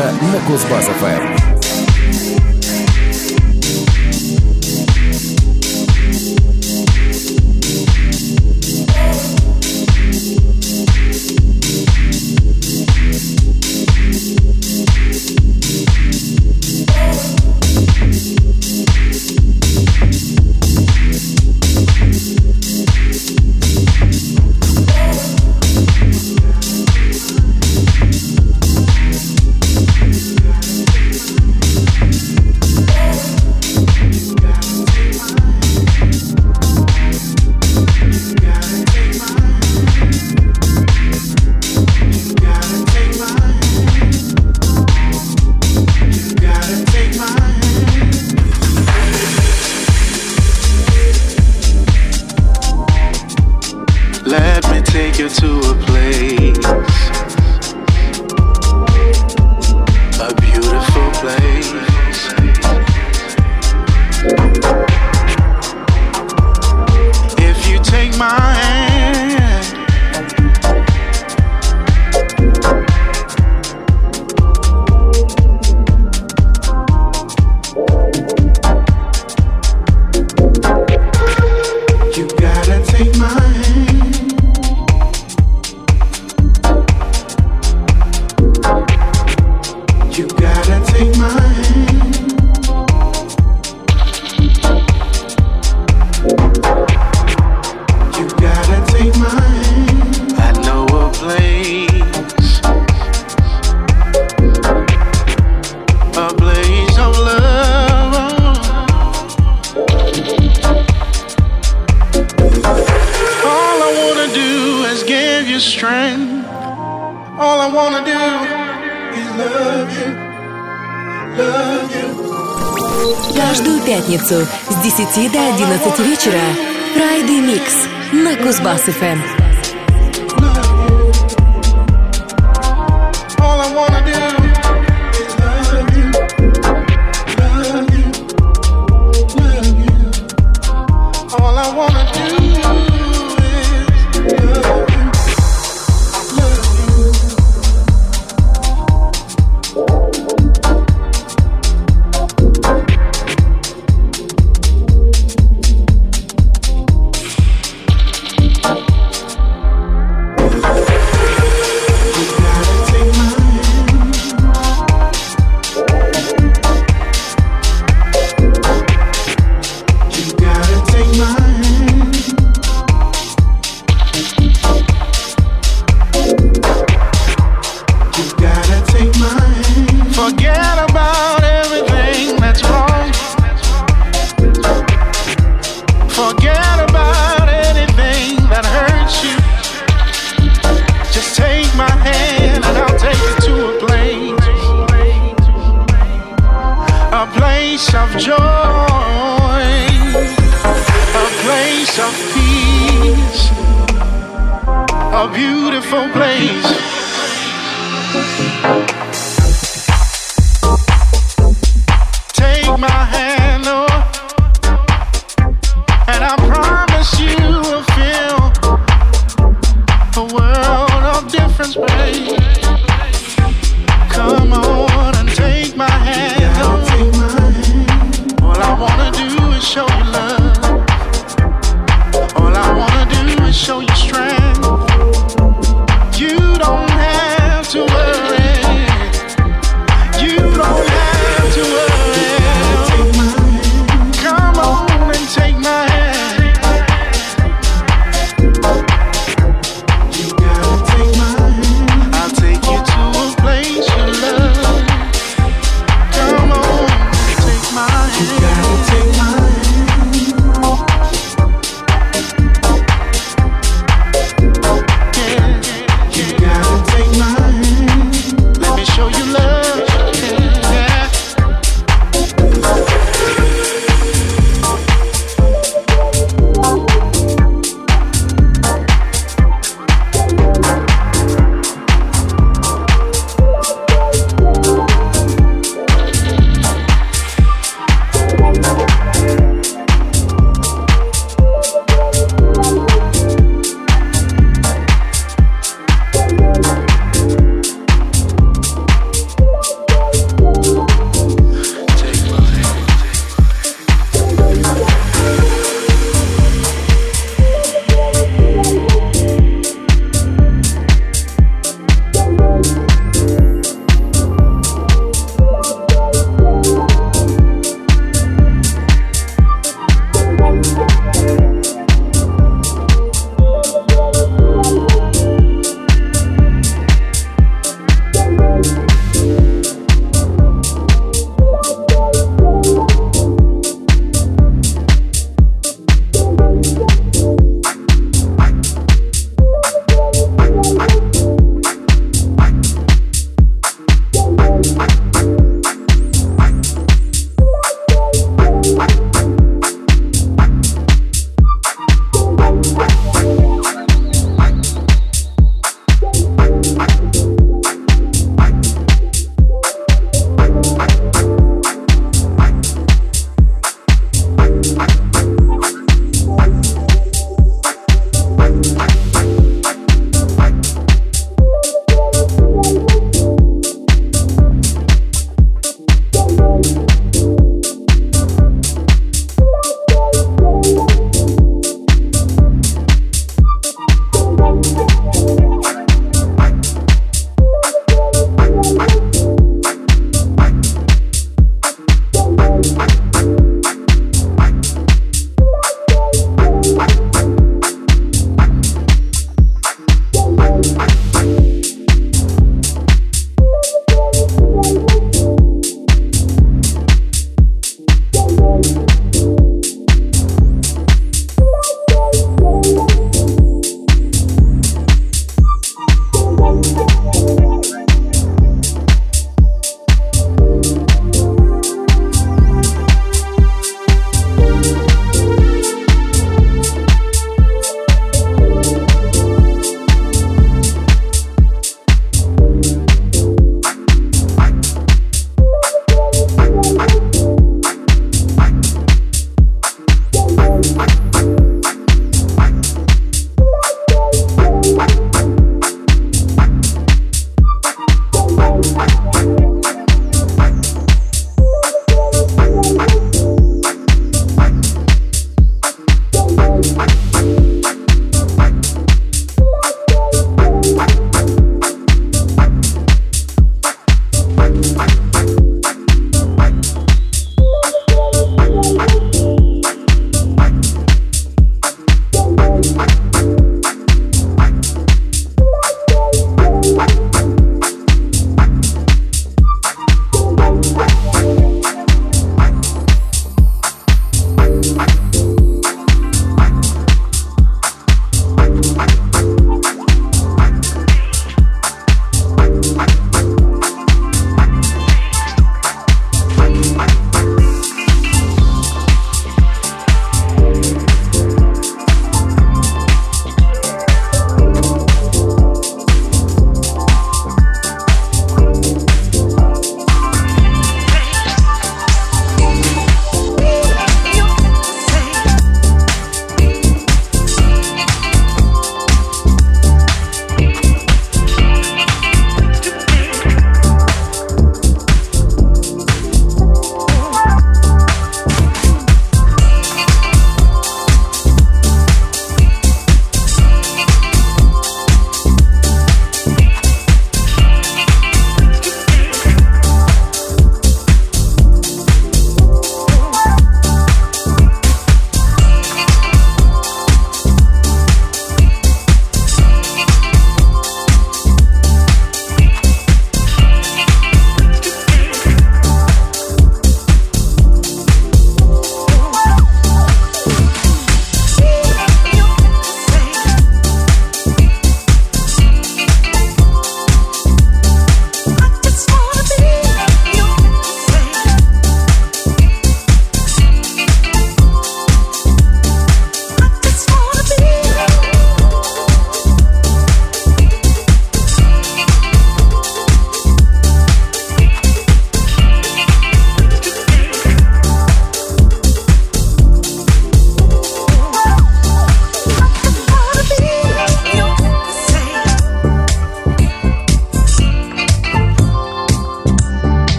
На Кузбасс-ФМ. all I wanna do.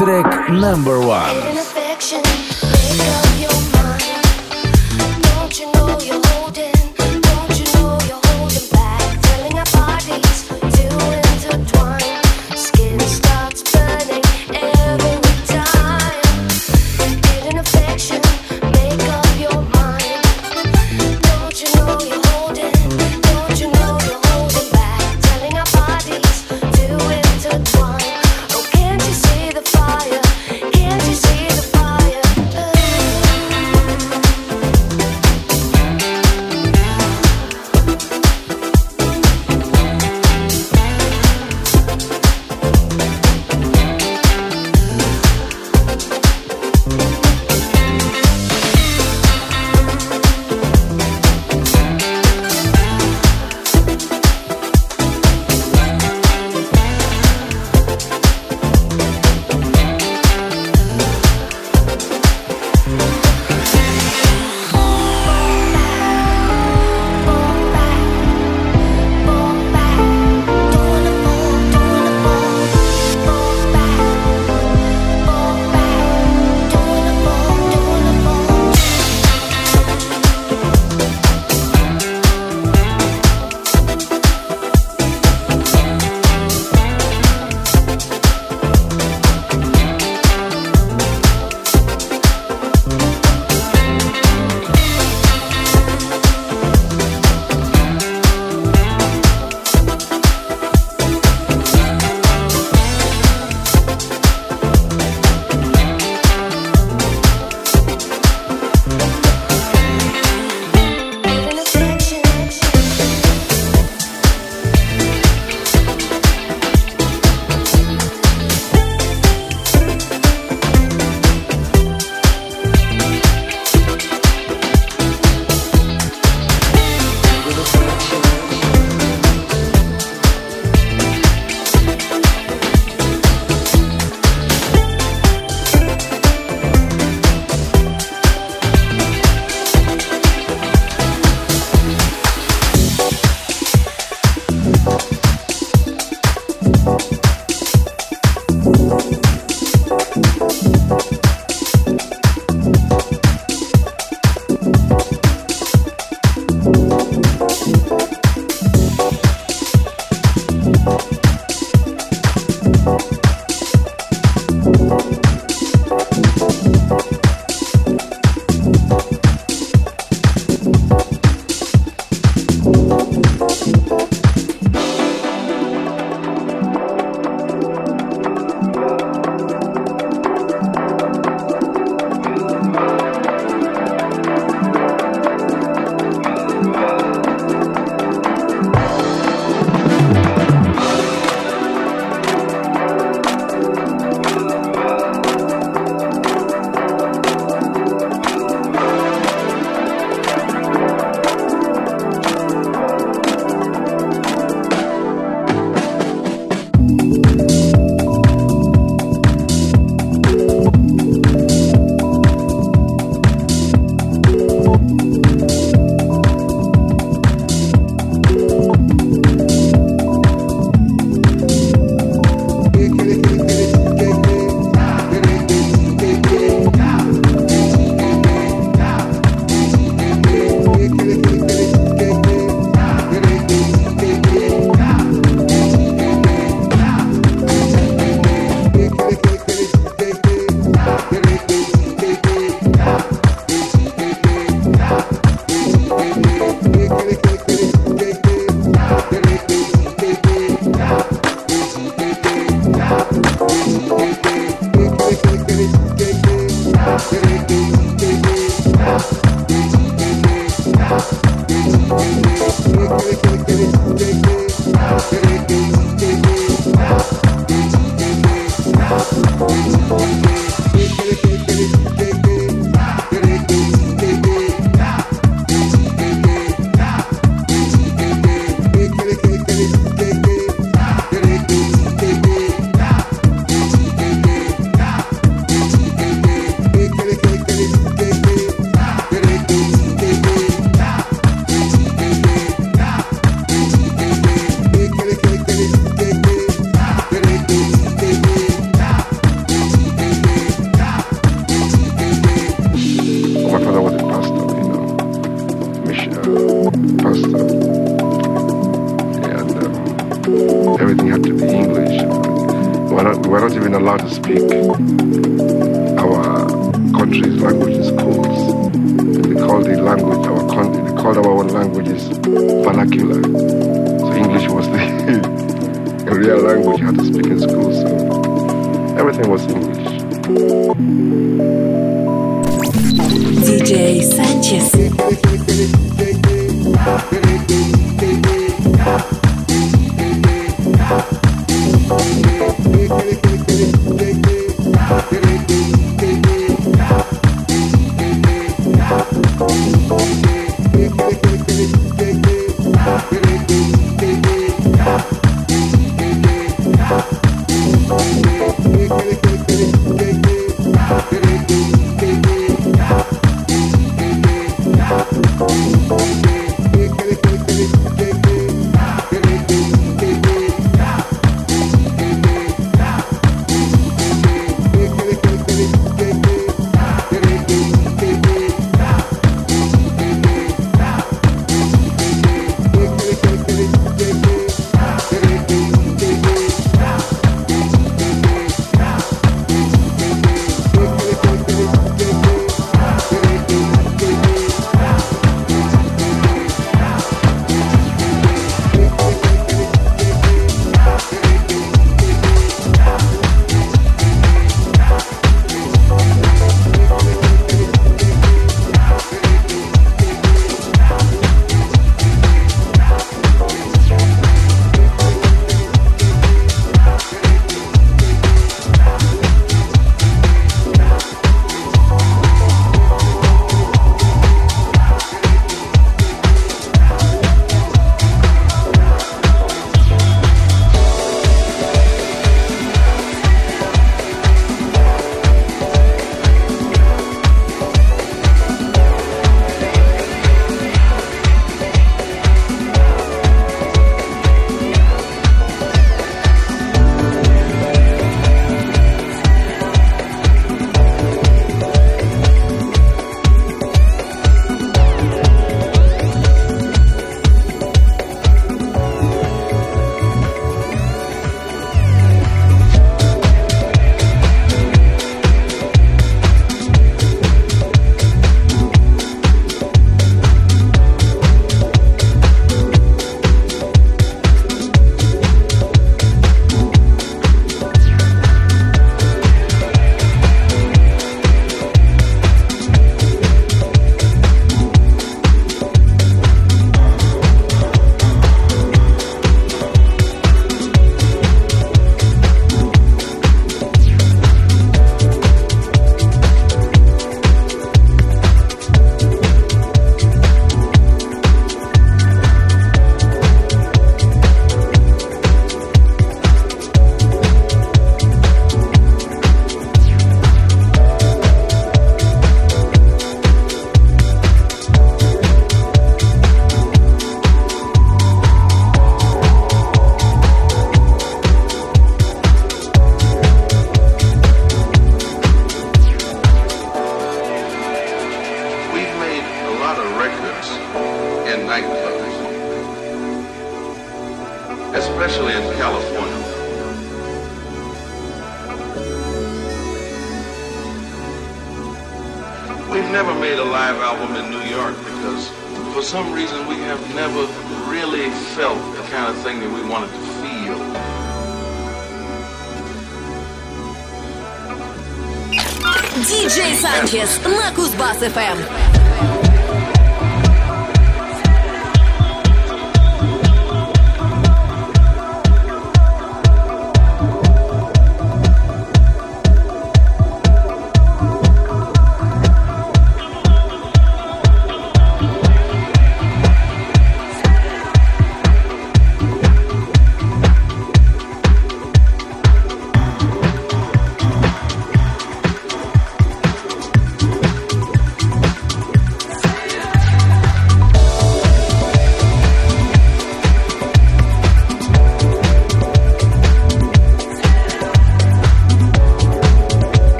Track number one.